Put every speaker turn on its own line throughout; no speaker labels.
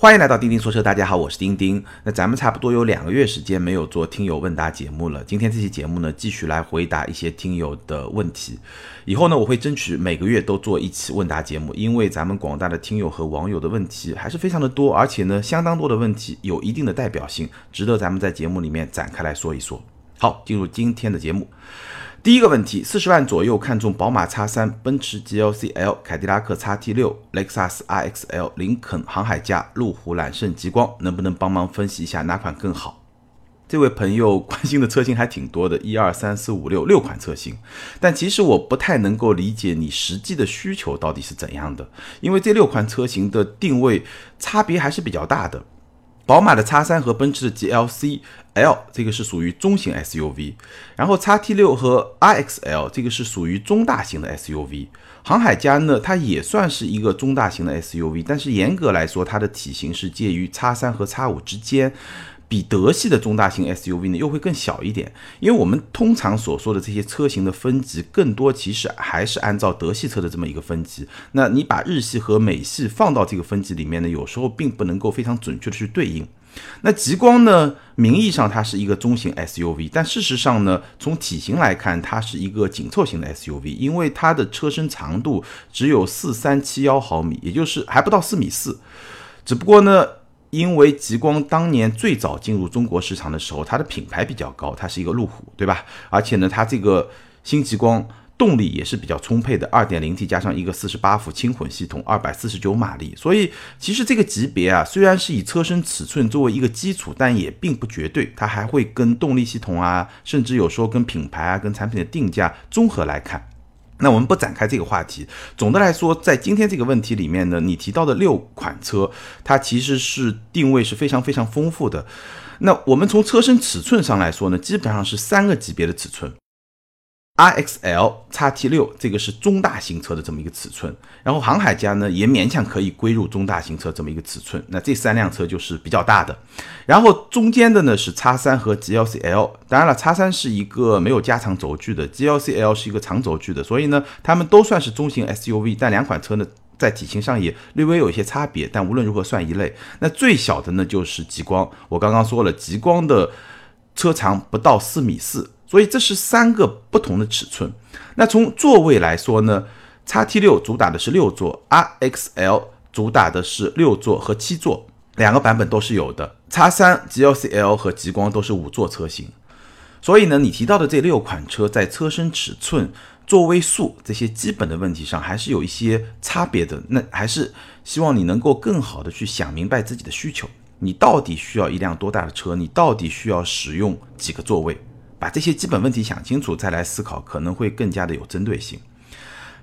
欢迎来到钉钉说车，大家好，我是钉钉。那咱们差不多有两个月时间没有做听友问答节目了，今天这期节目呢，继续来回答一些听友的问题。以后呢，我会争取每个月都做一期问答节目，因为咱们广大的听友和网友的问题还是非常的多，而且呢，相当多的问题有一定的代表性，值得咱们在节目里面展开来说一说。好，进入今天的节目。第一个问题，四十万左右看中宝马 X3、奔驰 GLC L、凯迪拉克 XT6、雷克萨斯 RX-L、林肯、航海家、路虎揽胜、极光，能不能帮忙分析一下哪款更好？这位朋友关心的车型还挺多的，一二三四五六六款车型，但其实我不太能够理解你实际的需求到底是怎样的，因为这六款车型的定位差别还是比较大的。宝马的 X 三和奔驰的 GLC L 这个是属于中型 SUV，然后 X T 六和 iXL 这个是属于中大型的 SUV。航海家呢，它也算是一个中大型的 SUV，但是严格来说，它的体型是介于 X 三和 X 五之间。比德系的中大型 SUV 呢又会更小一点，因为我们通常所说的这些车型的分级，更多其实还是按照德系车的这么一个分级。那你把日系和美系放到这个分级里面呢，有时候并不能够非常准确的去对应。那极光呢，名义上它是一个中型 SUV，但事实上呢，从体型来看，它是一个紧凑型的 SUV，因为它的车身长度只有四三七幺毫米，也就是还不到四米四。只不过呢。因为极光当年最早进入中国市场的时候，它的品牌比较高，它是一个路虎，对吧？而且呢，它这个新极光动力也是比较充沛的，二点零 T 加上一个四十八伏轻混系统，二百四十九马力。所以其实这个级别啊，虽然是以车身尺寸作为一个基础，但也并不绝对，它还会跟动力系统啊，甚至有时候跟品牌啊、跟产品的定价综合来看。那我们不展开这个话题。总的来说，在今天这个问题里面呢，你提到的六款车，它其实是定位是非常非常丰富的。那我们从车身尺寸上来说呢，基本上是三个级别的尺寸。R X L X T 六这个是中大型车的这么一个尺寸，然后航海家呢也勉强可以归入中大型车这么一个尺寸，那这三辆车就是比较大的，然后中间的呢是叉三和 GLC L，当然了，叉三是一个没有加长轴距的，GLC L 是一个长轴距的，所以呢，它们都算是中型 SUV，但两款车呢在体型上也略微有一些差别，但无论如何算一类。那最小的呢就是极光，我刚刚说了，极光的车长不到四米四。所以这是三个不同的尺寸。那从座位来说呢，x T 六主打的是六座，R X L 主打的是六座和七座，两个版本都是有的。x 三 G L C L 和极光都是五座车型。所以呢，你提到的这六款车在车身尺寸、座位数这些基本的问题上，还是有一些差别的。那还是希望你能够更好的去想明白自己的需求，你到底需要一辆多大的车？你到底需要使用几个座位？把这些基本问题想清楚，再来思考，可能会更加的有针对性。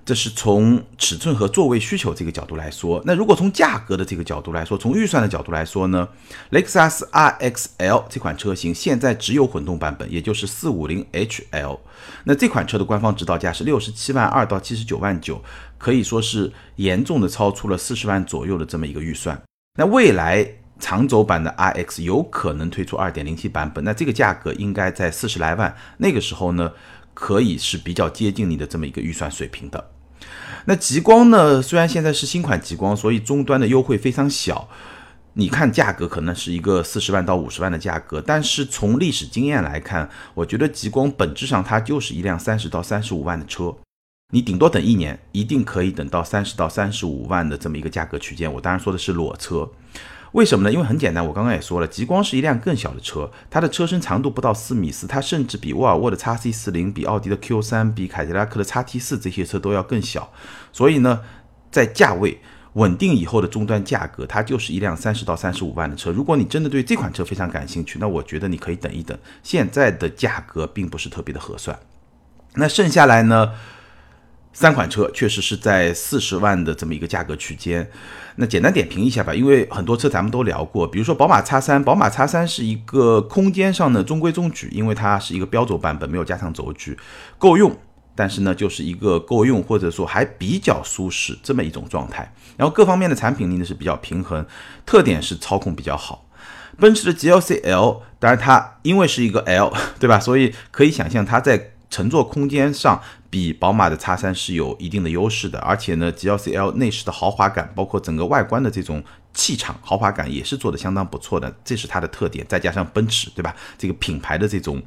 这是从尺寸和座位需求这个角度来说。那如果从价格的这个角度来说，从预算的角度来说呢？雷克萨斯 RX-L 这款车型现在只有混动版本，也就是四五零 HL。那这款车的官方指导价是六十七万二到七十九万九，可以说是严重的超出了四十万左右的这么一个预算。那未来。长轴版的 RX 有可能推出 2.0T 版本，那这个价格应该在四十来万，那个时候呢，可以是比较接近你的这么一个预算水平的。那极光呢，虽然现在是新款极光，所以终端的优惠非常小，你看价格可能是一个四十万到五十万的价格，但是从历史经验来看，我觉得极光本质上它就是一辆三十到三十五万的车，你顶多等一年，一定可以等到三十到三十五万的这么一个价格区间。我当然说的是裸车。为什么呢？因为很简单，我刚刚也说了，极光是一辆更小的车，它的车身长度不到四米四，它甚至比沃尔沃的 x C 四零、比奥迪的 Q 三、比凯迪拉克的 x T 四这些车都要更小，所以呢，在价位稳定以后的终端价格，它就是一辆三十到三十五万的车。如果你真的对这款车非常感兴趣，那我觉得你可以等一等，现在的价格并不是特别的合算。那剩下来呢？三款车确实是在四十万的这么一个价格区间，那简单点评一下吧，因为很多车咱们都聊过，比如说宝马 X3，宝马 X3 是一个空间上的中规中矩，因为它是一个标轴版本，没有加长轴距，够用，但是呢就是一个够用或者说还比较舒适这么一种状态，然后各方面的产品力呢是比较平衡，特点是操控比较好。奔驰的 GLC L，当然它因为是一个 L，对吧？所以可以想象它在乘坐空间上。比宝马的 X3 是有一定的优势的，而且呢，GLC L 内饰的豪华感，包括整个外观的这种气场、豪华感也是做的相当不错的，这是它的特点。再加上奔驰，对吧？这个品牌的这种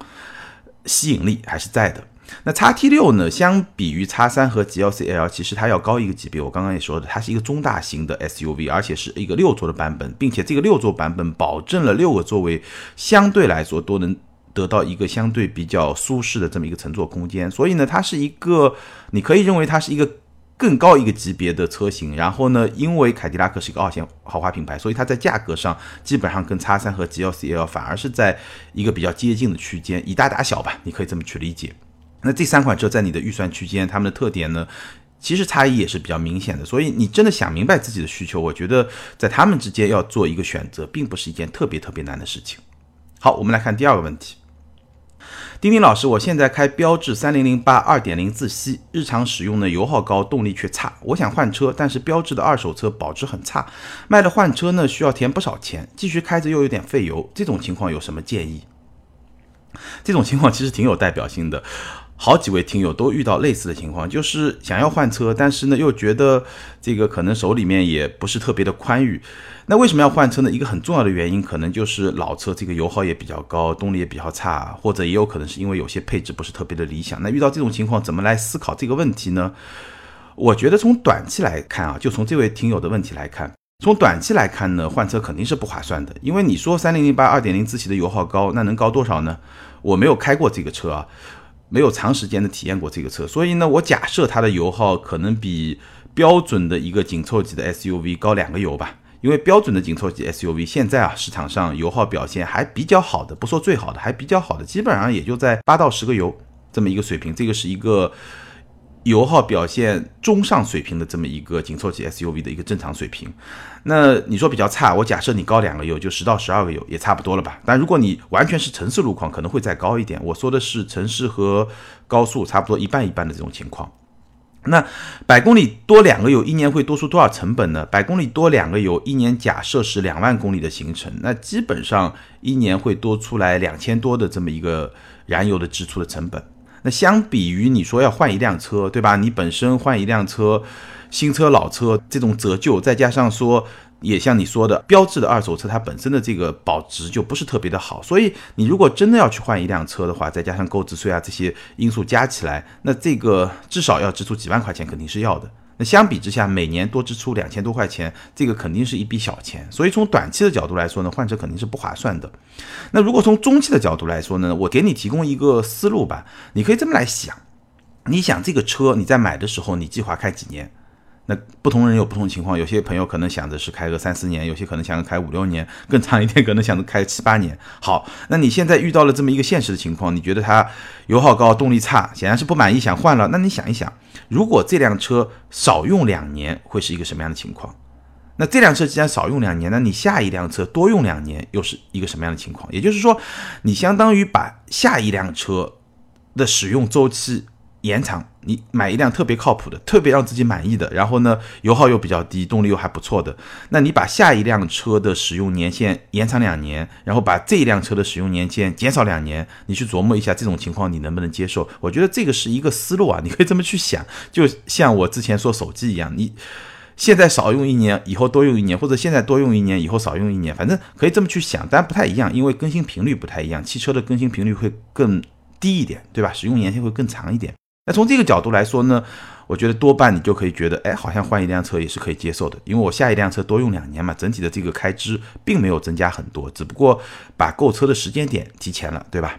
吸引力还是在的。那叉 T 六呢？相比于叉三和 GLC L，其实它要高一个级别。我刚刚也说的，它是一个中大型的 SUV，而且是一个六座的版本，并且这个六座版本保证了六个座位相对来说都能得到一个相对比较舒适的这么一个乘坐空间。所以呢，它是一个你可以认为它是一个更高一个级别的车型。然后呢，因为凯迪拉克是一个二线豪华品牌，所以它在价格上基本上跟叉三和 GLC L 反而是在一个比较接近的区间，以大打小吧，你可以这么去理解。那这三款车在你的预算区间，它们的特点呢，其实差异也是比较明显的。所以你真的想明白自己的需求，我觉得在他们之间要做一个选择，并不是一件特别特别难的事情。好，我们来看第二个问题。丁丁老师，我现在开标致三零零八二点零自吸，日常使用呢油耗高，动力却差。我想换车，但是标致的二手车保值很差，卖了换车呢需要填不少钱，继续开着又有点费油，这种情况有什么建议？这种情况其实挺有代表性的。好几位听友都遇到类似的情况，就是想要换车，但是呢又觉得这个可能手里面也不是特别的宽裕。那为什么要换车呢？一个很重要的原因可能就是老车这个油耗也比较高，动力也比较差，或者也有可能是因为有些配置不是特别的理想。那遇到这种情况，怎么来思考这个问题呢？我觉得从短期来看啊，就从这位听友的问题来看，从短期来看呢，换车肯定是不划算的。因为你说三零零八二点零自吸的油耗高，那能高多少呢？我没有开过这个车啊。没有长时间的体验过这个车，所以呢，我假设它的油耗可能比标准的一个紧凑级的 SUV 高两个油吧。因为标准的紧凑级 SUV 现在啊，市场上油耗表现还比较好的，不说最好的，还比较好的，基本上也就在八到十个油这么一个水平。这个是一个。油耗表现中上水平的这么一个紧凑级 SUV 的一个正常水平，那你说比较差，我假设你高两个油，就十到十二个油也差不多了吧？但如果你完全是城市路况，可能会再高一点。我说的是城市和高速差不多一半一半的这种情况。那百公里多两个油，一年会多出多少成本呢？百公里多两个油，一年假设是两万公里的行程，那基本上一年会多出来两千多的这么一个燃油的支出的成本。那相比于你说要换一辆车，对吧？你本身换一辆车，新车老车这种折旧，再加上说，也像你说的，标志的二手车它本身的这个保值就不是特别的好，所以你如果真的要去换一辆车的话，再加上购置税啊这些因素加起来，那这个至少要支出几万块钱，肯定是要的。那相比之下，每年多支出两千多块钱，这个肯定是一笔小钱。所以从短期的角度来说呢，换车肯定是不划算的。那如果从中期的角度来说呢，我给你提供一个思路吧，你可以这么来想：你想这个车你在买的时候，你计划开几年？那不同人有不同情况，有些朋友可能想着是开个三四年，有些可能想着开五六年，更长一点可能想着开七八年。好，那你现在遇到了这么一个现实的情况，你觉得它油耗高，动力差，显然是不满意，想换了。那你想一想，如果这辆车少用两年，会是一个什么样的情况？那这辆车既然少用两年，那你下一辆车多用两年，又是一个什么样的情况？也就是说，你相当于把下一辆车的使用周期。延长，你买一辆特别靠谱的、特别让自己满意的，然后呢，油耗又比较低，动力又还不错的，那你把下一辆车的使用年限延长两年，然后把这一辆车的使用年限减少两年，你去琢磨一下这种情况你能不能接受？我觉得这个是一个思路啊，你可以这么去想，就像我之前说手机一样，你现在少用一年，以后多用一年，或者现在多用一年，以后少用一年，反正可以这么去想，但不太一样，因为更新频率不太一样，汽车的更新频率会更低一点，对吧？使用年限会更长一点。那从这个角度来说呢，我觉得多半你就可以觉得，哎，好像换一辆车也是可以接受的，因为我下一辆车多用两年嘛，整体的这个开支并没有增加很多，只不过把购车的时间点提前了，对吧？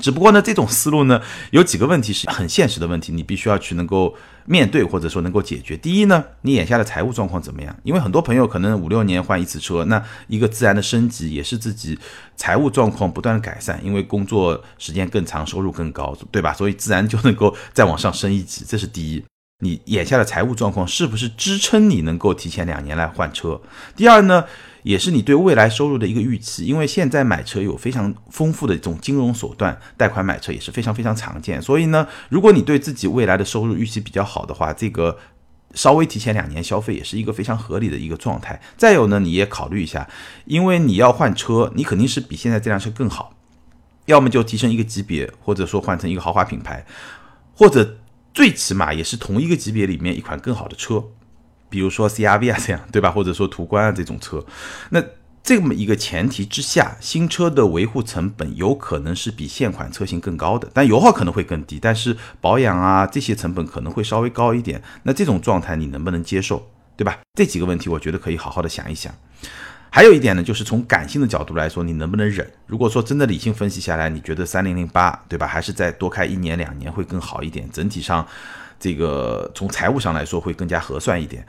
只不过呢，这种思路呢，有几个问题是很现实的问题，你必须要去能够面对或者说能够解决。第一呢，你眼下的财务状况怎么样？因为很多朋友可能五六年换一次车，那一个自然的升级也是自己财务状况不断的改善，因为工作时间更长，收入更高，对吧？所以自然就能够再往上升一级，这是第一。你眼下的财务状况是不是支撑你能够提前两年来换车？第二呢？也是你对未来收入的一个预期，因为现在买车有非常丰富的这种金融手段，贷款买车也是非常非常常见。所以呢，如果你对自己未来的收入预期比较好的话，这个稍微提前两年消费也是一个非常合理的一个状态。再有呢，你也考虑一下，因为你要换车，你肯定是比现在这辆车更好，要么就提升一个级别，或者说换成一个豪华品牌，或者最起码也是同一个级别里面一款更好的车。比如说 CRV 啊 这样，对吧？或者说途观啊这种车，那这么一个前提之下，新车的维护成本有可能是比现款车型更高的，但油耗可能会更低，但是保养啊这些成本可能会稍微高一点。那这种状态你能不能接受，对吧？这几个问题我觉得可以好好的想一想。还有一点呢，就是从感性的角度来说，你能不能忍？如果说真的理性分析下来，你觉得三零零八，对吧？还是再多开一年两年会更好一点，整体上这个从财务上来说会更加合算一点。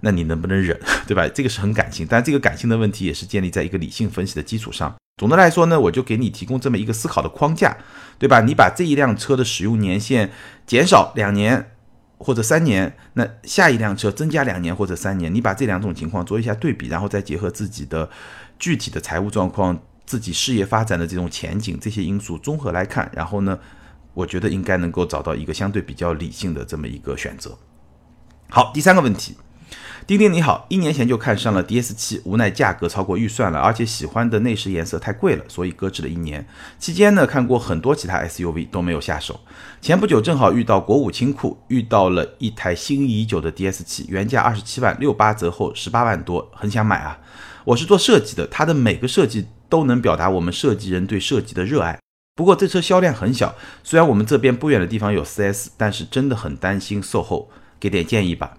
那你能不能忍，对吧？这个是很感性，但这个感性的问题也是建立在一个理性分析的基础上。总的来说呢，我就给你提供这么一个思考的框架，对吧？你把这一辆车的使用年限减少两年或者三年，那下一辆车增加两年或者三年，你把这两种情况做一下对比，然后再结合自己的具体的财务状况、自己事业发展的这种前景这些因素综合来看，然后呢，我觉得应该能够找到一个相对比较理性的这么一个选择。好，第三个问题。丁丁你好，一年前就看上了 DS 七，无奈价格超过预算了，而且喜欢的内饰颜色太贵了，所以搁置了一年。期间呢，看过很多其他 SUV 都没有下手。前不久正好遇到国五清库，遇到了一台心仪已久的 DS 七，原价二十七万，六八折后十八万多，很想买啊。我是做设计的，它的每个设计都能表达我们设计人对设计的热爱。不过这车销量很小，虽然我们这边不远的地方有 4S，但是真的很担心售后，给点建议吧。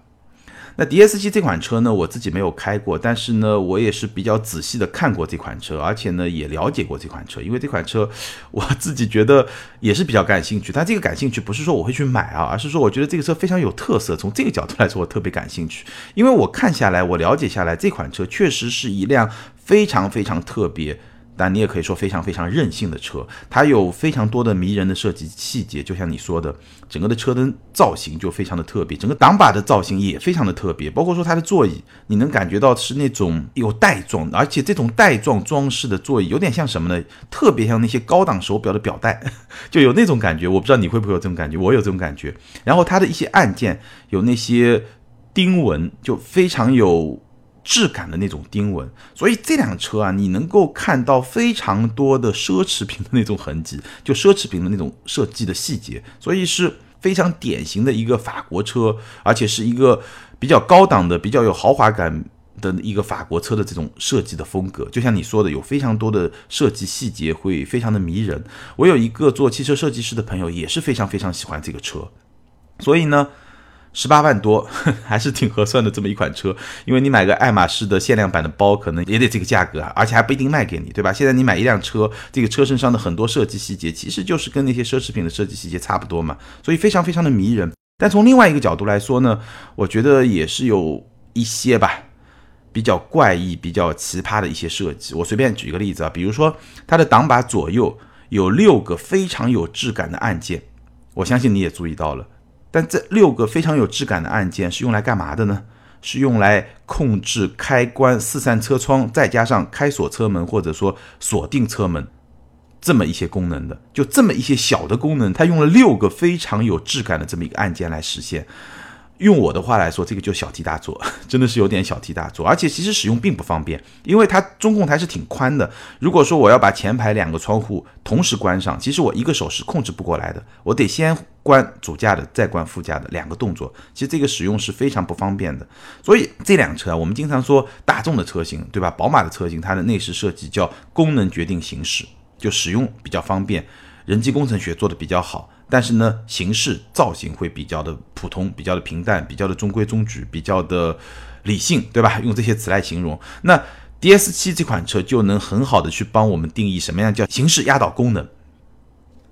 那 D S 七这款车呢，我自己没有开过，但是呢，我也是比较仔细的看过这款车，而且呢，也了解过这款车，因为这款车 我自己觉得也是比较感兴趣。但这个感兴趣不是说我会去买啊，而是说我觉得这个车非常有特色。从这个角度来说，我特别感兴趣，因为我看下来，我了解下来，这款车确实是一辆非常非常特别。但你也可以说非常非常任性的车，它有非常多的迷人的设计细节，就像你说的，整个的车灯造型就非常的特别，整个挡把的造型也非常的特别，包括说它的座椅，你能感觉到是那种有带状，而且这种带状装饰的座椅有点像什么呢？特别像那些高档手表的表带，就有那种感觉。我不知道你会不会有这种感觉，我有这种感觉。然后它的一些按键有那些钉纹，就非常有。质感的那种钉纹，所以这辆车啊，你能够看到非常多的奢侈品的那种痕迹，就奢侈品的那种设计的细节，所以是非常典型的一个法国车，而且是一个比较高档的、比较有豪华感的一个法国车的这种设计的风格。就像你说的，有非常多的设计细节，会非常的迷人。我有一个做汽车设计师的朋友，也是非常非常喜欢这个车，所以呢。十八万多 还是挺合算的这么一款车，因为你买个爱马仕的限量版的包，可能也得这个价格啊，而且还不一定卖给你，对吧？现在你买一辆车，这个车身上的很多设计细节，其实就是跟那些奢侈品的设计细节差不多嘛，所以非常非常的迷人。但从另外一个角度来说呢，我觉得也是有一些吧，比较怪异、比较奇葩的一些设计。我随便举一个例子啊，比如说它的挡把左右有六个非常有质感的按键，我相信你也注意到了。但这六个非常有质感的按键是用来干嘛的呢？是用来控制开关、四扇车窗，再加上开锁车门或者说锁定车门这么一些功能的。就这么一些小的功能，它用了六个非常有质感的这么一个按键来实现。用我的话来说，这个就小题大做，真的是有点小题大做，而且其实使用并不方便，因为它中控台是挺宽的。如果说我要把前排两个窗户同时关上，其实我一个手是控制不过来的，我得先关主驾的，再关副驾的两个动作，其实这个使用是非常不方便的。所以这辆车啊，我们经常说大众的车型，对吧？宝马的车型，它的内饰设计叫功能决定形式，就使用比较方便，人机工程学做的比较好。但是呢，形式造型会比较的普通，比较的平淡，比较的中规中矩，比较的理性，对吧？用这些词来形容，那 D S 七这款车就能很好的去帮我们定义什么样叫形式压倒功能。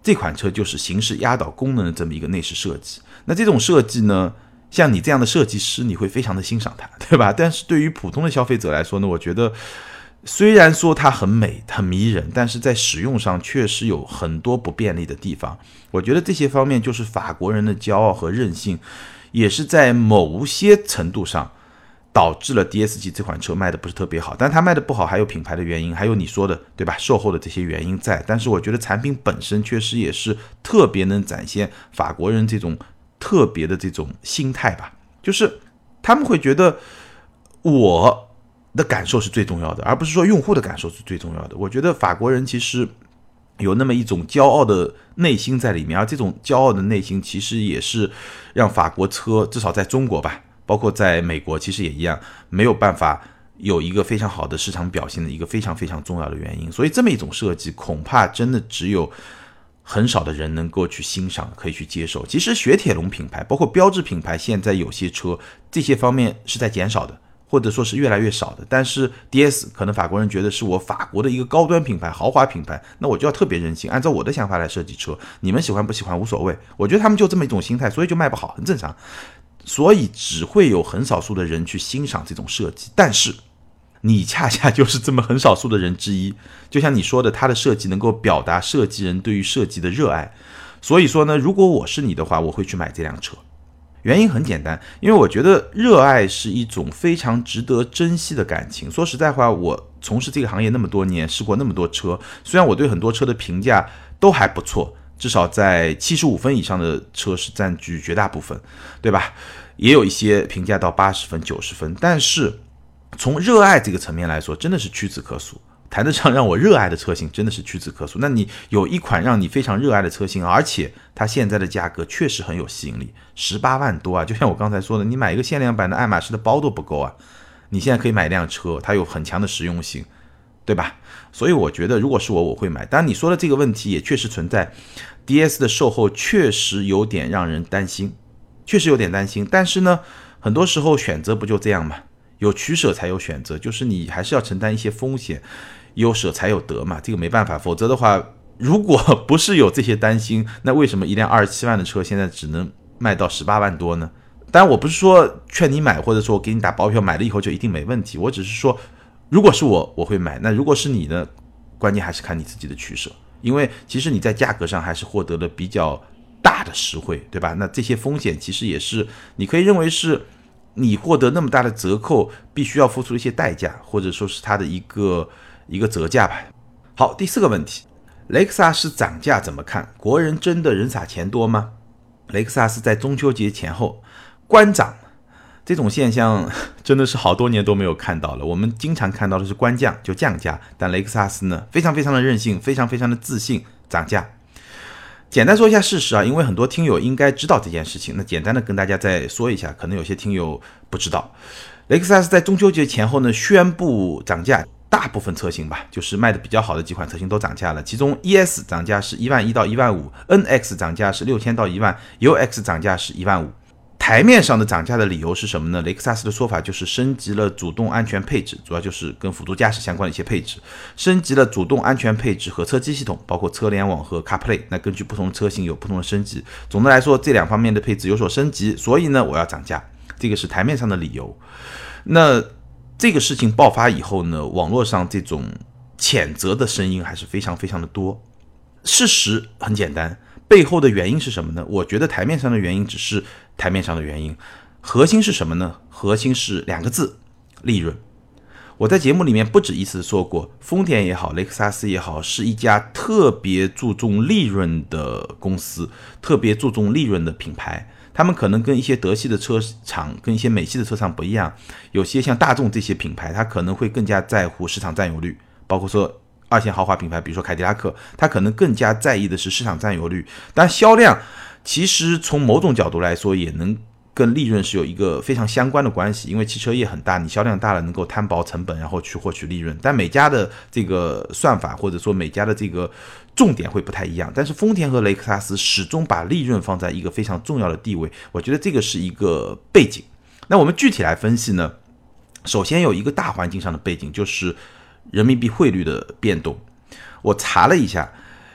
这款车就是形式压倒功能的这么一个内饰设计。那这种设计呢，像你这样的设计师，你会非常的欣赏它，对吧？但是对于普通的消费者来说呢，我觉得。虽然说它很美、很迷人，但是在使用上确实有很多不便利的地方。我觉得这些方面就是法国人的骄傲和任性，也是在某些程度上导致了 D S G 这款车卖的不是特别好。但它卖的不好还有品牌的原因，还有你说的对吧？售后的这些原因在。但是我觉得产品本身确实也是特别能展现法国人这种特别的这种心态吧，就是他们会觉得我。的感受是最重要的，而不是说用户的感受是最重要的。我觉得法国人其实有那么一种骄傲的内心在里面，而这种骄傲的内心其实也是让法国车至少在中国吧包括在美国其实也一样，没有办法有一个非常好的市场表现的一个非常非常重要的原因。所以这么一种设计，恐怕真的只有很少的人能够去欣赏，可以去接受。其实雪铁龙品牌，包括标志品牌，现在有些车这些方面是在减少的。或者说是越来越少的，但是 D S 可能法国人觉得是我法国的一个高端品牌、豪华品牌，那我就要特别任性，按照我的想法来设计车，你们喜欢不喜欢无所谓。我觉得他们就这么一种心态，所以就卖不好，很正常。所以只会有很少数的人去欣赏这种设计，但是你恰恰 就是这么很少数的人之一。就像你说的，它的设计能够表达设计人对于设计的热爱。所以说呢，如果我是你的话，我会去买这辆车。原因很简单，因为我觉得热爱是一种非常值得珍惜的感情。说实在话，我从事这个行业那么多年，试过那么多车，虽然我对很多车的评价都还不错，至少在七十五分以上的车是占据绝大部分，对吧？也有一些评价到八十分、九十分，但是从热爱这个层面来说，真的是屈指可数。谈得上让我热爱的车型，真的是屈指可数。那你有一款让你非常热爱的车型，而且它现在的价格确实很有吸引力，十八万多啊！就像我刚才说的，你买一个限量版的爱马仕的包都不够啊！你现在可以买一辆车，它有很强的实用性，对吧？所以我觉得，如果是我，我会买。当然，你说的这个问题也确实存在，DS 的售后确实有点让人担心，确实有点担心。但是呢，很多时候选择不就这样吗？有取舍才有选择，就是你还是要承担一些风险。有舍才有得嘛，这个没办法，否则的话，如果不是有这些担心，那为什么一辆二十七万的车现在只能卖到十八万多呢？当然，我不是说劝你买，或者说我给你打包票，买了以后就一定没问题。我只是说，如果是我，我会买。那如果是你呢？关键还是看你自己的取舍，因为其实你在价格上还是获得了比较大的实惠，对吧？那这些风险其实也是你可以认为是你获得那么大的折扣必须要付出一些代价，或者说是它的一个。一个折价吧。好，第四个问题，雷克萨斯涨价怎么看？国人真的人傻钱多吗？雷克萨斯在中秋节前后关涨，这种现象 真的是好多年都没有看到了。我们经常看到的是关降就降价，但雷克萨斯呢，非常非常的任性，非常非常的自信，涨价。简单说一下事实啊，因为很多听友应该知道这件事情，那简单的跟大家再说一下，可能有些听友不知道，雷克萨斯在中秋节前后呢宣布涨价。大部分车型吧，就是卖的比较好的几款车型都涨价了。其中 ES 涨价是一万一到一万五，NX 涨价是六千到一万，UX 涨价是一万五。台面上的涨价的理由是什么呢？雷克萨斯的说法就是升级了主动安全配置，主要就是跟辅助驾驶相关的一些配置，升级了主动安全配置和车机系统，包括车联网和 CarPlay。那根据不同车型有不同的升级。总的来说，这两方面的配置有所升级，所以呢，我要涨价，这个是台面上的理由。那。这个事情爆发以后呢，网络上这种谴责的声音还是非常非常的多。事实很简单，背后的原因是什么呢？我觉得台面上的原因只是台面上的原因，核心是什么呢？核心是两个字：利润。我在节目里面不止一次说过，丰田也好，雷克萨斯也好，是一家特别注重利润的公司，特别注重利润的品牌。他们可能跟一些德系的车厂、跟一些美系的车厂不一样，有些像大众这些品牌，它可能会更加在乎市场占有率，包括说二线豪华品牌，比如说凯迪拉克，它可能更加在意的是市场占有率。但销量其实从某种角度来说，也能。跟利润是有一个非常相关的关系，因为汽车业很大，你销量大了能够摊薄成本，然后去获取利润。但每家的这个算法或者说每家的这个重点会不太一样。但是丰田和雷克萨斯始终把利润放在一个非常重要的地位，我觉得这个是一个背景。那我们具体来分析呢？首先有一个大环境上的背景，就是人民币汇率的变动。我查了一下，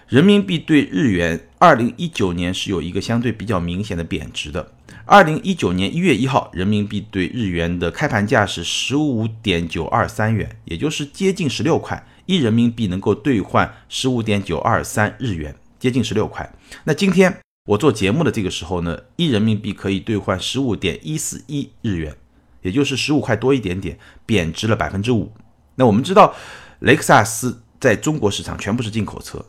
人民币对日元，二零一九年是有一个相对比较明显的贬值的。二零一九年一月一号，人民币对日元的开盘价是十五点九二三元，也就是接近十六块一人民币能够兑换十五点九二三日元，接近十六块。那今天我做节目的这个时候呢，一人民币可以兑换十五点一四一日元，也就是十五块多一点点，贬值了百分之五。那我们知道，雷克萨斯在中国市场全部是进口车。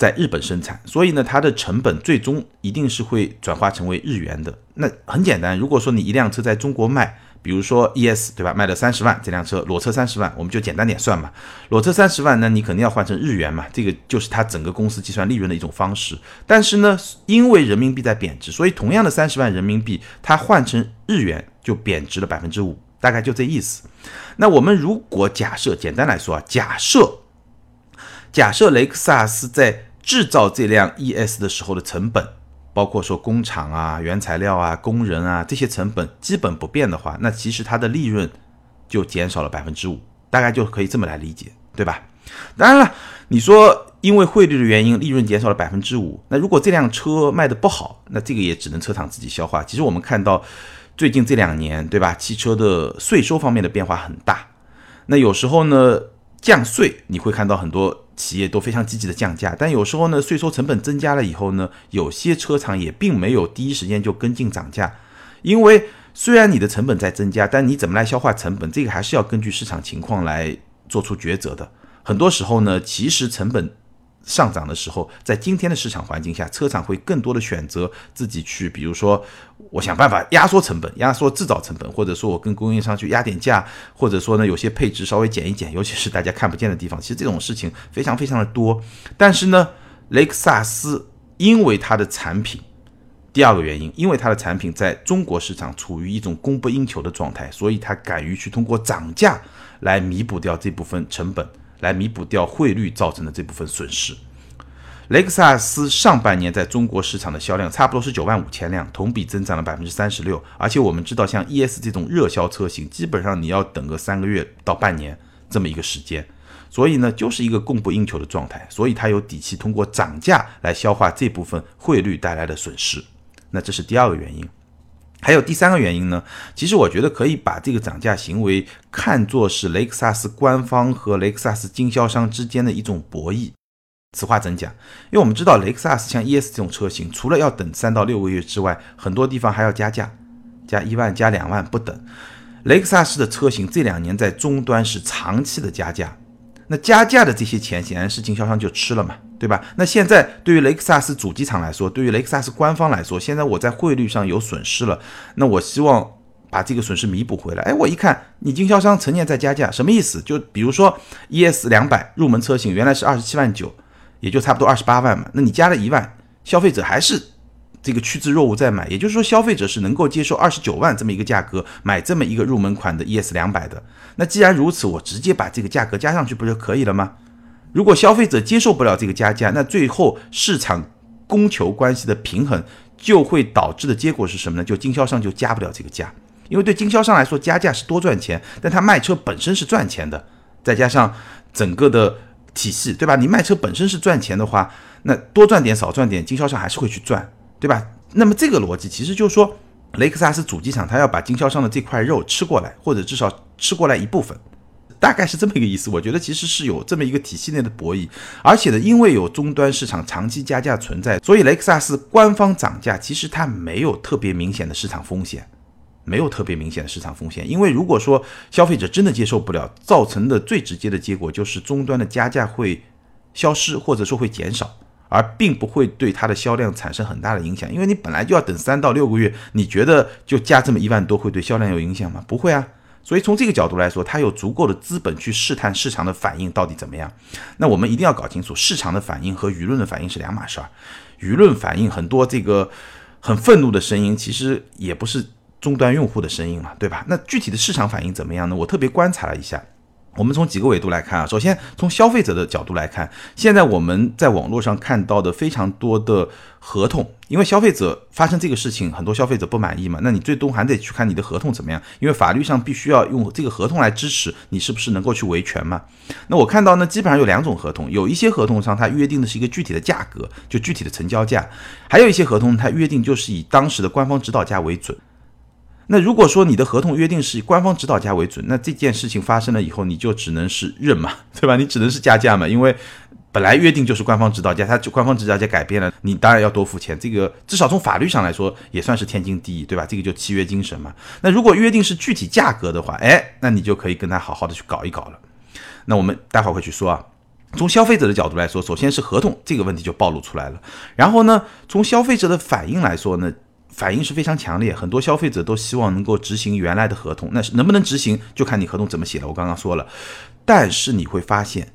在日本生产，所以呢，它的成本最终一定是会转化成为日元的。那很简单，如果说你一辆车在中国卖，比如说 ES 对吧，卖了三十万这辆车，裸车三十万，我们就简单点算嘛。裸车三十万，那你肯定要换成日元嘛，这个就是它整个公司计算利润的一种方式。但是呢，因为人民币在贬值，所以同样的三十万人民币，它换成日元就贬值了百分之五，大概就这意思。那我们如果假设，简单来说啊，假设假设雷克萨斯在制造这辆 ES 的时候的成本。包括说工厂啊、原材料啊、工人啊这些成本基本不变的话，那其实它的利润就减少了百分之五，大概就可以这么来理解，对吧？当然了，你说因为汇率的原因，利润减少了百分之五，那如果这辆车卖的不好，那这个也只能车厂自己消化。其实我们看到最近这两年，对吧？汽车的税收方面的变化很大，那有时候呢降税，你会看到很多。企业都非常积极的降价，但有时候呢，税收成本增加了以后呢，有些车厂也并没有第一时间就跟进涨价，因为虽然你的成本在增加，但你怎么来消化成本，这个还是要根据市场情况来做出抉择的。很多时候呢，其实成本。上涨的时候，在今天的市场环境下，车厂会更多的选择自己去，比如说，我想办法压缩成本，压缩制造成本，或者说我跟供应商去压点价，或者说呢，有些配置稍微减一减，尤其是大家看不见的地方，其实这种事情非常非常的多。但是呢，雷克萨斯因为它的产品，第二个原因，因为它的产品在中国市场处于一种供不应求的状态，所以它敢于去通过涨价来弥补掉这部分成本。来弥补掉汇率造成的这部分损失。雷克萨斯上半年在中国市场的销量差不多是九万五千辆，同比增长了百分之三十六。而且我们知道，像 ES 这种热销车型，基本上你要等个三个月到半年这么一个时间，所以呢，就是一个供不应求的状态。所以它有底气通过涨价来消化这部分汇率带来的损失。那这是第二个原因。还有第三个原因呢？其实我觉得可以把这个涨价行为看作是雷克萨斯官方和雷克萨斯经销商之间的一种博弈。此话怎讲？因为我们知道雷克萨斯像 ES 这种车型，除了要等三到六个月之外，很多地方还要加价，加一万、加两万不等。雷克萨斯的车型这两年在终端是长期的加价，那加价的这些钱显然是经销商就吃了嘛。对吧？那现在对于雷克萨斯主机厂来说，对于雷克萨斯官方来说，现在我在汇率上有损失了，那我希望把这个损失弥补回来。哎，我一看你经销商成年在加价，什么意思？就比如说 ES 两百入门车型原来是二十七万九，也就差不多二十八万嘛，那你加了一万，消费者还是这个趋之若鹜在买，也就是说消费者是能够接受二十九万这么一个价格买这么一个入门款的 ES 两百的。那既然如此，我直接把这个价格加上去不就可以了吗？如果消费者接受不了这个加价，那最后市场供求关系的平衡就会导致的结果是什么呢？就经销商就加不了这个价，因为对经销商来说加价是多赚钱，但他卖车本身是赚钱的，再加上整个的体系，对吧？你卖车本身是赚钱的话，那多赚点少赚点，经销商还是会去赚，对吧？那么这个逻辑其实就是说，雷克萨斯主机厂他要把经销商的这块肉吃过来，或者至少吃过来一部分。大概是这么一个意思，我觉得其实是有这么一个体系内的博弈，而且呢，因为有终端市场长期加价存在，所以雷克萨斯官方涨价其实它没有特别明显的市场风险，没有特别明显的市场风险。因为如果说消费者真的接受不了，造成的最直接的结果就是终端的加价会消失，或者说会减少，而并不会对它的销量产生很大的影响。因为你本来就要等三到六个月，你觉得就加这么一万多会对销量有影响吗？不会啊。所以从这个角度来说，它有足够的资本去试探市场的反应到底怎么样。那我们一定要搞清楚，市场的反应和舆论的反应是两码事儿。舆论反应很多这个很愤怒的声音，其实也不是终端用户的声音了，对吧？那具体的市场反应怎么样呢？我特别观察了一下。我们从几个维度来看啊，首先从消费者的角度来看，现在我们在网络上看到的非常多的合同，因为消费者发生这个事情，很多消费者不满意嘛，那你最终还得去看你的合同怎么样，因为法律上必须要用这个合同来支持你是不是能够去维权嘛。那我看到呢，基本上有两种合同，有一些合同上它约定的是一个具体的价格，就具体的成交价，还有一些合同它约定就是以当时的官方指导价为准。那如果说你的合同约定是以官方指导价为准，那这件事情发生了以后，你就只能是认嘛，对吧？你只能是加价嘛，因为本来约定就是官方指导价，它就官方指导价改变了，你当然要多付钱。这个至少从法律上来说也算是天经地义，对吧？这个就契约精神嘛。那如果约定是具体价格的话，哎，那你就可以跟他好好的去搞一搞了。那我们待会儿会去说啊。从消费者的角度来说，首先是合同这个问题就暴露出来了。然后呢，从消费者的反应来说呢？反应是非常强烈，很多消费者都希望能够执行原来的合同，那是能不能执行就看你合同怎么写了。我刚刚说了，但是你会发现，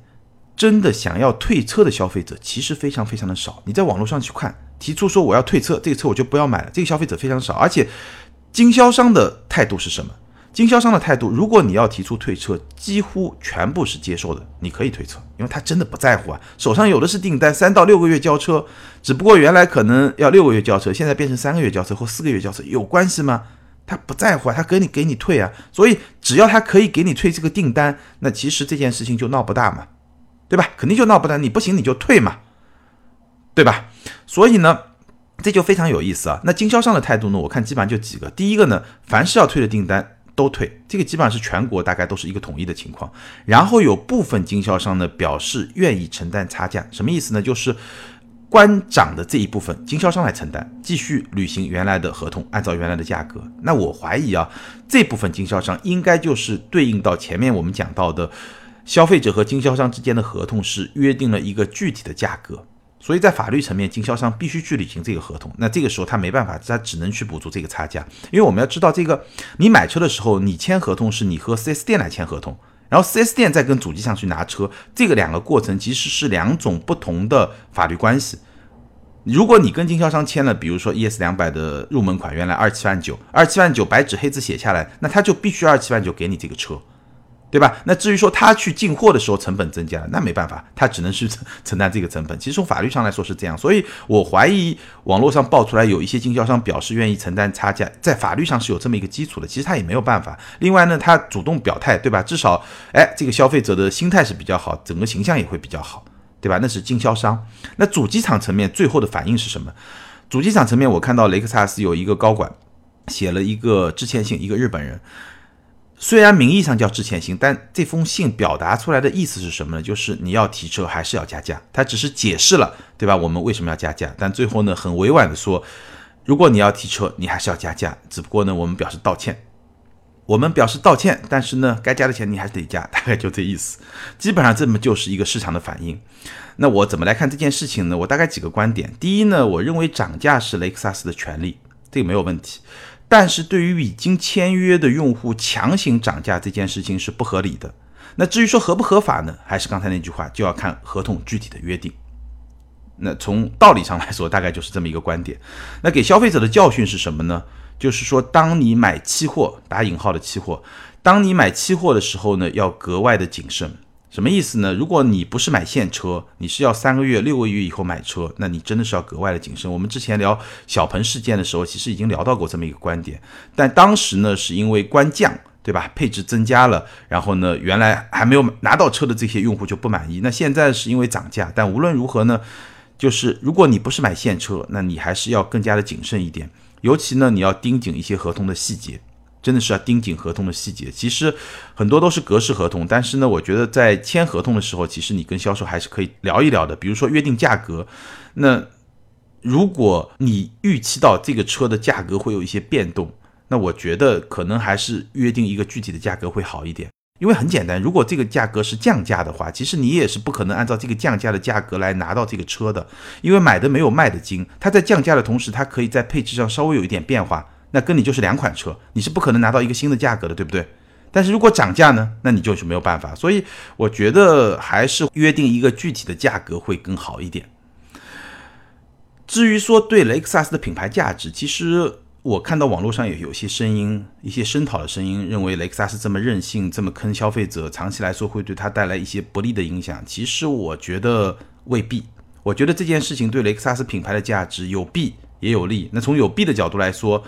真的想要退车的消费者其实非常非常的少。你在网络上去看，提出说我要退车，这个车我就不要买了，这个消费者非常少，而且经销商的态度是什么？经销商的态度，如果你要提出退车，几乎全部是接受的，你可以退车，因为他真的不在乎啊，手上有的是订单，三到六个月交车，只不过原来可能要六个月交车，现在变成三个月交车或四个月交车，有关系吗？他不在乎啊，他给你给你退啊，所以只要他可以给你退这个订单，那其实这件事情就闹不大嘛，对吧？肯定就闹不大，你不行你就退嘛，对吧？所以呢，这就非常有意思啊。那经销商的态度呢，我看基本上就几个，第一个呢，凡是要退的订单。都退，这个基本上是全国大概都是一个统一的情况。然后有部分经销商呢表示愿意承担差价，什么意思呢？就是官涨的这一部分经销商来承担，继续履行原来的合同，按照原来的价格。那我怀疑啊，这部分经销商应该就是对应到前面我们讲到的，消费者和经销商之间的合同是约定了一个具体的价格。所以在法律层面，经销商必须去履行这个合同。那这个时候他没办法，他只能去补足这个差价。因为我们要知道，这个你买车的时候，你签合同是你和 4S 店来签合同，然后 4S 店再跟主机厂去拿车，这个两个过程其实是两种不同的法律关系。如果你跟经销商签了，比如说 ES 两百的入门款，原来二七万九，二七万九白纸黑字写下来，那他就必须二七万九给你这个车。对吧？那至于说他去进货的时候成本增加了，那没办法，他只能去承 承担这个成本。其实从法律上来说是这样，所以我怀疑网络上爆出来有一些经销商表示愿意承担差价，在法律上是有这么一个基础的。其实他也没有办法。另外呢，他主动表态，对吧？至少，哎，这个消费者的心态是比较好，整个形象也会比较好，对吧？那是经销商。那主机厂层面最后的反应是什么？主机厂层面，我看到雷克萨斯有一个高管写了一个致歉信，一个日本人。虽然名义上叫致歉信，但这封信表达出来的意思是什么呢？就是你要提车还是要加价？他只是解释了，对吧？我们为什么要加价？但最后呢，很委婉的说，如果你要提车，你还是要加价。只不过呢，我们表示道歉，我们表示道歉，但是呢，该加的钱你还是得加，大概就这意思。基本上这么就是一个市场的反应。那我怎么来看这件事情呢？我大概几个观点。第一呢，我认为涨价是雷克萨斯的权利，这个没有问题。但是对于已经签约的用户强行涨价这件事情是不合理的。那至于说合不合法呢？还是刚才那句话，就要看合同具体的约定。那从道理上来说，大概就是这么一个观点。那给消费者的教训是什么呢？就是说，当你买期货（打引号的期货），当你买期货的时候呢，要格外的谨慎。什么意思呢？如果你不是买现车，你是要三个月、六个月以后买车，那你真的是要格外的谨慎。我们之前聊小鹏事件的时候，其实已经聊到过这么一个观点，但当时呢是因为官降，对吧？配置增加了，然后呢，原来还没有拿到车的这些用户就不满意。那现在是因为涨价，但无论如何呢，就是如果你不是买现车，那你还是要更加的谨慎一点，尤其呢，你要盯紧一些合同的细节。真的是要盯紧合同的细节，其实很多都是格式合同，但是呢，我觉得在签合同的时候，其实你跟销售还是可以聊一聊的。比如说约定价格，那如果你预期到这个车的价格会有一些变动，那我觉得可能还是约定一个具体的价格会好一点。因为很简单，如果这个价格是降价的话，其实你也是不可能按照这个降价的价格来拿到这个车的，因为买的没有卖的精。它在降价的同时，它可以在配置上稍微有一点变化。那跟你就是两款车，你是不可能拿到一个新的价格的，对不对？但是如果涨价呢，那你就是没有办法。所以我觉得还是约定一个具体的价格会更好一点。至于说对雷克萨斯的品牌价值，其实我看到网络上也有些声音，一些声讨的声音，认为雷克萨斯这么任性，这么坑消费者，长期来说会对他带来一些不利的影响。其实我觉得未必。我觉得这件事情对雷克萨斯品牌的价值有弊也有利。那从有弊的角度来说，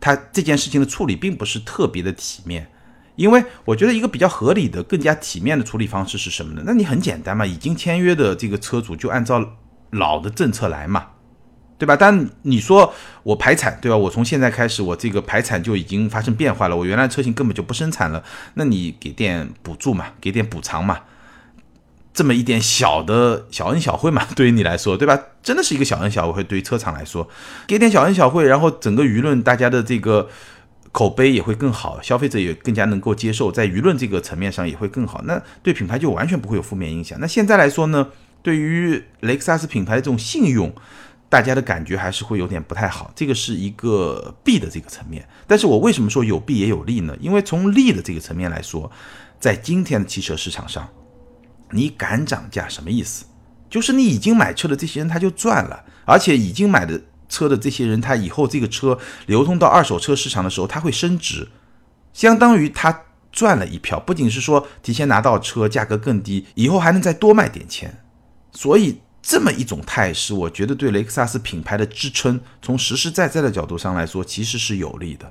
他这件事情的处理并不是特别的体面，因为我觉得一个比较合理的、更加体面的处理方式是什么呢？那你很简单嘛，已经签约的这个车主就按照老的政策来嘛，对吧？但你说我排产，对吧？我从现在开始，我这个排产就已经发生变化了，我原来车型根本就不生产了，那你给点补助嘛，给点补偿嘛。这么一点小的小恩小惠嘛，对于你来说，对吧？真的是一个小恩小惠。对于车厂来说，给点小恩小惠，然后整个舆论大家的这个口碑也会更好，消费者也更加能够接受，在舆论这个层面上也会更好。那对品牌就完全不会有负面影响。那现在来说呢，对于雷克萨斯品牌的这种信用，大家的感觉还是会有点不太好。这个是一个弊的这个层面。但是我为什么说有弊也有利呢？因为从利的这个层面来说，在今天的汽车市场上，你敢涨价什么意思？就是你已经买车的这些人他就赚了，而且已经买的车的这些人，他以后这个车流通到二手车市场的时候，他会升值，相当于他赚了一票。不仅是说提前拿到车价格更低，以后还能再多卖点钱。所以这么一种态势，我觉得对雷克萨斯品牌的支撑，从实实在在的角度上来说，其实是有利的。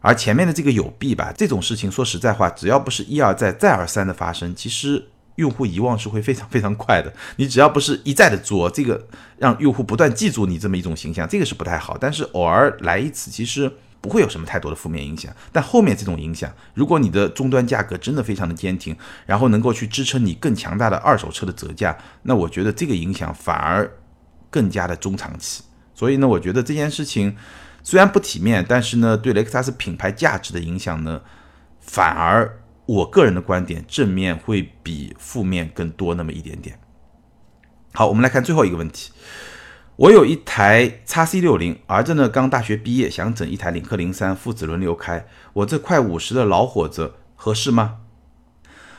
而前面的这个有弊吧，这种事情说实在话，只要不是一而再再而三的发生，其实。用户遗忘是会非常非常快的，你只要不是一再的做这个，让用户不断记住你这么一种形象，这个是不太好。但是偶尔来一次，其实不会有什么太多的负面影响。但后面这种影响，如果你的终端价格真的非常的坚挺，然后能够去支撑你更强大的二手车的折价，那我觉得这个影响反而更加的中长期。所以呢，我觉得这件事情虽然不体面，但是呢，对雷克萨斯品牌价值的影响呢，反而。我个人的观点，正面会比负面更多那么一点点。好，我们来看最后一个问题。我有一台 x C 六零，儿子呢刚大学毕业，想整一台领克零三，父子轮流开。我这快五十的老伙子合适吗？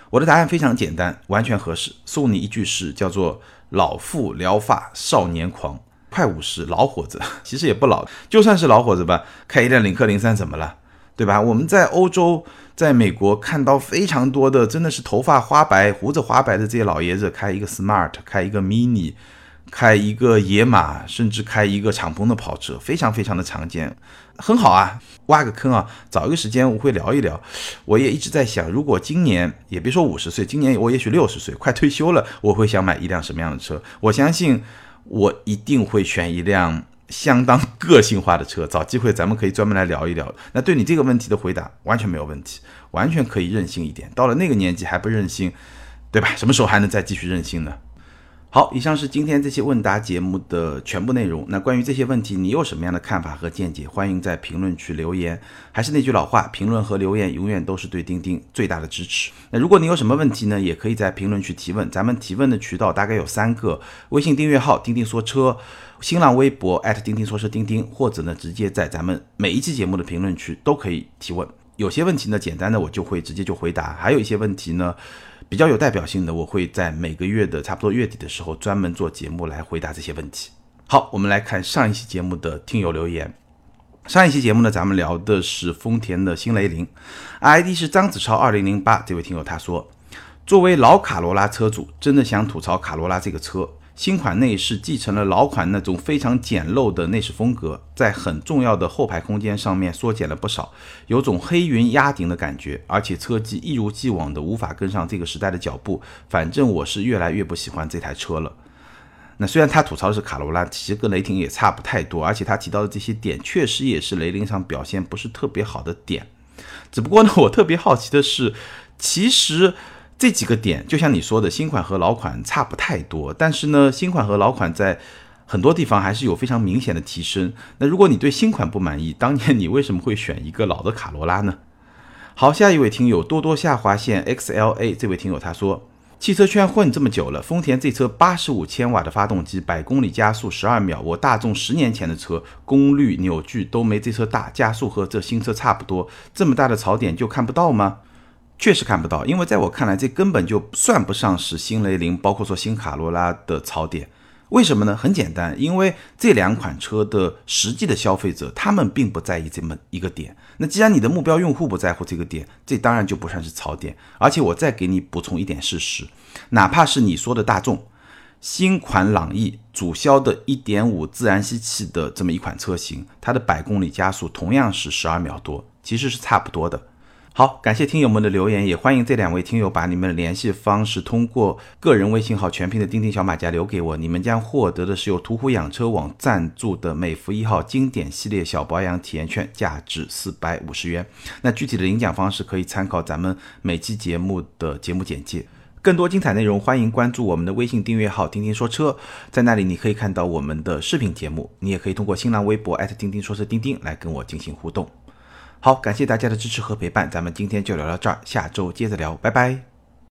我的答案非常简单，完全合适。送你一句诗，叫做“老妇聊发少年狂”。快五十老伙子，其实也不老，就算是老伙子吧，开一辆领克零三怎么了？对吧？我们在欧洲。在美国看到非常多的，真的是头发花白、胡子花白的这些老爷子开一个 Smart，开一个 Mini，开一个野马，甚至开一个敞篷的跑车，非常非常的常见，很好啊。挖个坑啊，找一个时间我会聊一聊。我也一直在想，如果今年也别说五十岁，今年我也许六十岁，快退休了，我会想买一辆什么样的车？我相信我一定会选一辆。相当个性化的车，找机会咱们可以专门来聊一聊。那对你这个问题的回答完全没有问题，完全可以任性一点。到了那个年纪还不任性，对吧？什么时候还能再继续任性呢？好，以上是今天这期问答节目的全部内容。那关于这些问题，你有什么样的看法和见解？欢迎在评论区留言。还是那句老话，评论和留言永远都是对钉钉最大的支持。那如果你有什么问题呢，也可以在评论区提问。咱们提问的渠道大概有三个：微信订阅号“钉钉说车”，新浪微博钉钉说车钉钉，或者呢直接在咱们每一期节目的评论区都可以提问。有些问题呢，简单的我就会直接就回答；还有一些问题呢。比较有代表性的，我会在每个月的差不多月底的时候专门做节目来回答这些问题。好，我们来看上一期节目的听友留言。上一期节目呢，咱们聊的是丰田的新雷凌，ID 是张子超二零零八这位听友他说，作为老卡罗拉车主，真的想吐槽卡罗拉这个车。新款内饰继承了老款那种非常简陋的内饰风格，在很重要的后排空间上面缩减了不少，有种黑云压顶的感觉，而且车机一如既往的无法跟上这个时代的脚步。反正我是越来越不喜欢这台车了。那虽然他吐槽的是卡罗拉，其实跟雷霆也差不太多，而且他提到的这些点确实也是雷凌上表现不是特别好的点。只不过呢，我特别好奇的是，其实。这几个点就像你说的，新款和老款差不太多，但是呢，新款和老款在很多地方还是有非常明显的提升。那如果你对新款不满意，当年你为什么会选一个老的卡罗拉呢？好，下一位听友多多下划线 XLA 这位听友他说，汽车圈混这么久了，丰田这车八十五千瓦的发动机，百公里加速十二秒，我大众十年前的车功率扭矩都没这车大，加速和这新车差不多，这么大的槽点就看不到吗？确实看不到，因为在我看来，这根本就算不上是新雷凌，包括说新卡罗拉的槽点。为什么呢？很简单，因为这两款车的实际的消费者，他们并不在意这么一个点。那既然你的目标用户不在乎这个点，这当然就不算是槽点。而且我再给你补充一点事实，哪怕是你说的大众新款朗逸主销的1.5自然吸气的这么一款车型，它的百公里加速同样是十二秒多，其实是差不多的。好，感谢听友们的留言，也欢迎这两位听友把你们的联系方式通过个人微信号全拼的钉钉小马甲留给我，你们将获得的是由途虎养车网赞助的美孚一号经典系列小保养体验券，价值四百五十元。那具体的领奖方式可以参考咱们每期节目的节目简介。更多精彩内容，欢迎关注我们的微信订阅号“钉钉说车”，在那里你可以看到我们的视频节目，你也可以通过新浪微博钉钉说车钉钉来跟我进行互动。好，感谢大家的支持和陪伴，咱们今天就聊到这儿，下周接着聊，拜拜。